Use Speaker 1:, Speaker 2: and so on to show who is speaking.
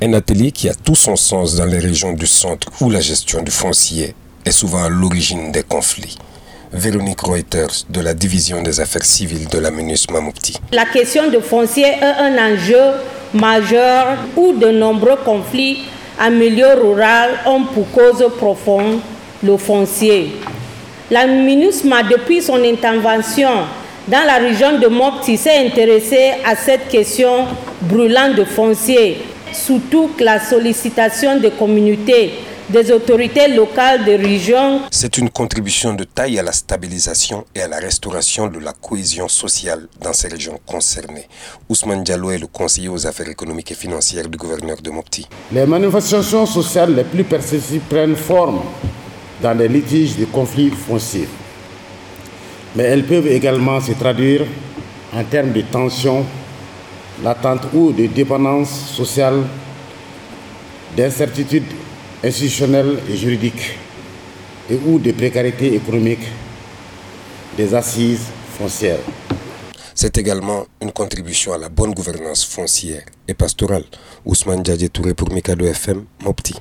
Speaker 1: Un atelier qui a tout son sens dans les régions du centre où la gestion du foncier est souvent à l'origine des conflits. Véronique Reuters de la division des affaires civiles de la MINUS Mamouti.
Speaker 2: La question du foncier est un enjeu majeur où de nombreux conflits en milieu rural ont pour cause profonde le foncier. La MINUSMA, depuis son intervention dans la région de Mopti, s'est intéressée à cette question brûlante de foncier surtout la sollicitation des communautés, des autorités locales des régions.
Speaker 1: C'est une contribution de taille à la stabilisation et à la restauration de la cohésion sociale dans ces régions concernées. Ousmane Diallo est le conseiller aux affaires économiques et financières du gouverneur de Mopti.
Speaker 3: Les manifestations sociales les plus persistantes prennent forme dans les litiges de conflits fonciers. Mais elles peuvent également se traduire en termes de tensions l'attente ou de dépendance sociale, d'incertitude institutionnelle et juridique, et ou de précarité économique des assises foncières.
Speaker 1: C'est également une contribution à la bonne gouvernance foncière et pastorale. Ousmane Djadje Touré pour Mikado FM, Mopti.